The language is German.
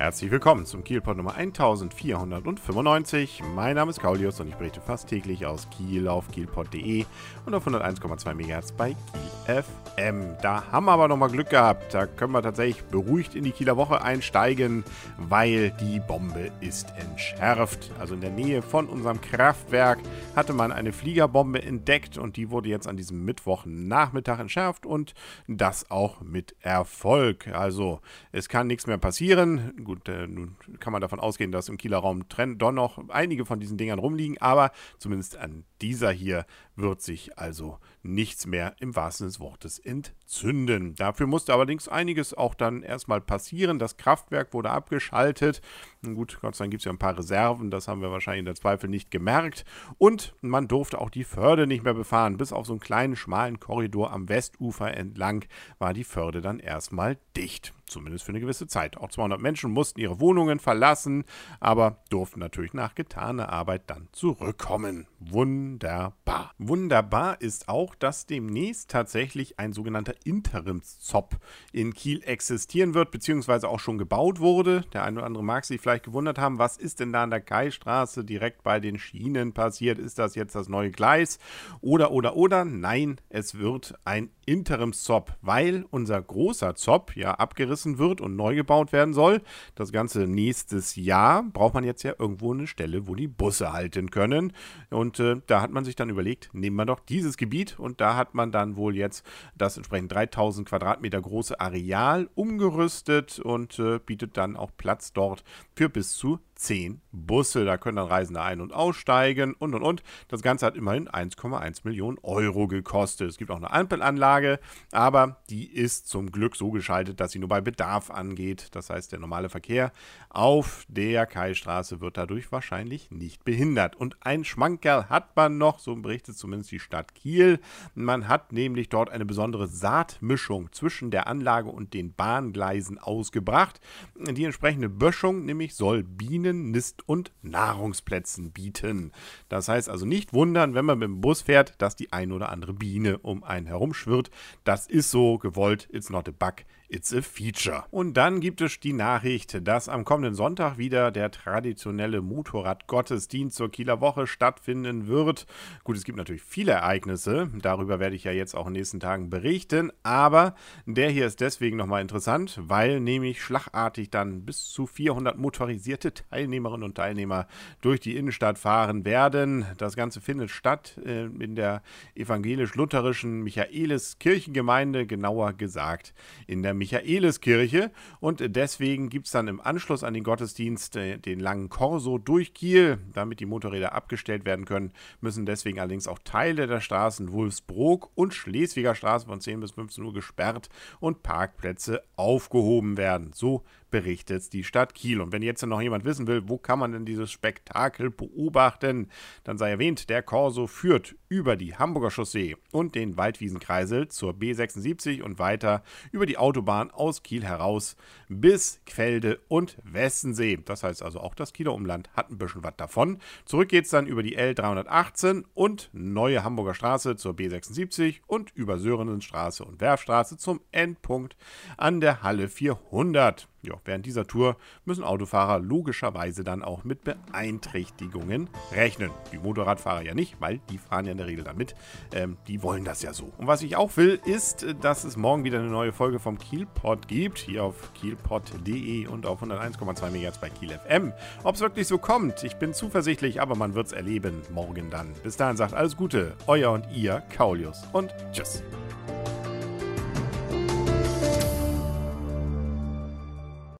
Herzlich willkommen zum Kielpot Nummer 1495. Mein Name ist Kaulius und ich berichte fast täglich aus Kiel auf kielpot.de und auf 101,2 MHz bei Kiel FM. Da haben wir aber nochmal Glück gehabt. Da können wir tatsächlich beruhigt in die Kieler Woche einsteigen, weil die Bombe ist entschärft. Also in der Nähe von unserem Kraftwerk hatte man eine Fliegerbombe entdeckt und die wurde jetzt an diesem Mittwochnachmittag entschärft und das auch mit Erfolg. Also es kann nichts mehr passieren gut, äh, nun kann man davon ausgehen, dass im Kieler Raum doch noch einige von diesen Dingern rumliegen, aber zumindest an dieser hier wird sich also nichts mehr im wahrsten Sinne des Wortes entzünden. Dafür musste allerdings einiges auch dann erstmal passieren. Das Kraftwerk wurde abgeschaltet. Gut, Gott sei Dank gibt es ja ein paar Reserven, das haben wir wahrscheinlich in der Zweifel nicht gemerkt. Und man durfte auch die Förde nicht mehr befahren. Bis auf so einen kleinen, schmalen Korridor am Westufer entlang war die Förde dann erstmal dicht. Zumindest für eine gewisse Zeit. Auch 200 Menschen mussten ihre Wohnungen verlassen, aber durften natürlich nach getaner Arbeit dann zurückkommen. Wunderbar. Wunderbar ist auch, dass demnächst tatsächlich ein sogenannter Interimszop in Kiel existieren wird, beziehungsweise auch schon gebaut wurde. Der eine oder andere mag sich vielleicht gewundert haben, was ist denn da an der Kaistraße direkt bei den Schienen passiert? Ist das jetzt das neue Gleis? Oder, oder, oder? Nein, es wird ein Interimszop, weil unser großer Zop ja abgerissen wird und neu gebaut werden soll. Das Ganze nächstes Jahr braucht man jetzt ja irgendwo eine Stelle, wo die Busse halten können. Und äh, da hat man sich dann überlegt, nehmen wir doch dieses Gebiet und da hat man dann wohl jetzt das entsprechend 3000 Quadratmeter große Areal umgerüstet und äh, bietet dann auch Platz dort für bis zu 10 Busse. Da können dann Reisende ein- und aussteigen und und und. Das Ganze hat immerhin 1,1 Millionen Euro gekostet. Es gibt auch eine Ampelanlage, aber die ist zum Glück so geschaltet, dass sie nur bei Bedarf angeht. Das heißt, der normale Verkehr auf der Kaistraße wird dadurch wahrscheinlich nicht behindert. Und ein Schmankerl hat man noch, so berichtet zumindest die Stadt Kiel. Man hat nämlich dort eine besondere Saatmischung zwischen der Anlage und den Bahngleisen ausgebracht. Die entsprechende Böschung nämlich soll Bienen Bienen, Nist- und Nahrungsplätzen bieten. Das heißt also nicht wundern, wenn man mit dem Bus fährt, dass die ein oder andere Biene um einen herumschwirrt. Das ist so gewollt, it's not a bug, It's a Feature. Und dann gibt es die Nachricht, dass am kommenden Sonntag wieder der traditionelle Motorradgottesdienst zur Kieler Woche stattfinden wird. Gut, es gibt natürlich viele Ereignisse, darüber werde ich ja jetzt auch in den nächsten Tagen berichten, aber der hier ist deswegen nochmal interessant, weil nämlich schlagartig dann bis zu 400 motorisierte Teilnehmerinnen und Teilnehmer durch die Innenstadt fahren werden. Das Ganze findet statt äh, in der evangelisch-lutherischen Michaelis Kirchengemeinde, genauer gesagt in der Michaeliskirche und deswegen gibt es dann im Anschluss an den Gottesdienst äh, den langen Korso durch Kiel. Damit die Motorräder abgestellt werden können, müssen deswegen allerdings auch Teile der Straßen Wulfsbrook und Schleswiger Straße von 10 bis 15 Uhr gesperrt und Parkplätze aufgehoben werden. So berichtet die Stadt Kiel. Und wenn jetzt noch jemand wissen will, wo kann man denn dieses Spektakel beobachten, dann sei erwähnt, der Korso führt über die Hamburger Chaussee und den Waldwiesenkreisel zur B76 und weiter über die Autobahn aus Kiel heraus bis Quelde und Westensee. Das heißt also auch das Kieler Umland hat ein bisschen was davon. Zurück geht es dann über die L318 und Neue Hamburger Straße zur B76 und über Sörenenstraße und Werfstraße zum Endpunkt an der Halle 400. Ja, während dieser Tour müssen Autofahrer logischerweise dann auch mit Beeinträchtigungen rechnen. Die Motorradfahrer ja nicht, weil die fahren ja in der Regel damit. Ähm, die wollen das ja so. Und was ich auch will, ist, dass es morgen wieder eine neue Folge vom Kielpot gibt. Hier auf kielpot.de und auf 101,2 MHz bei Kiel FM. Ob es wirklich so kommt, ich bin zuversichtlich, aber man wird es erleben morgen dann. Bis dahin sagt alles Gute, euer und ihr, Kaulius und tschüss.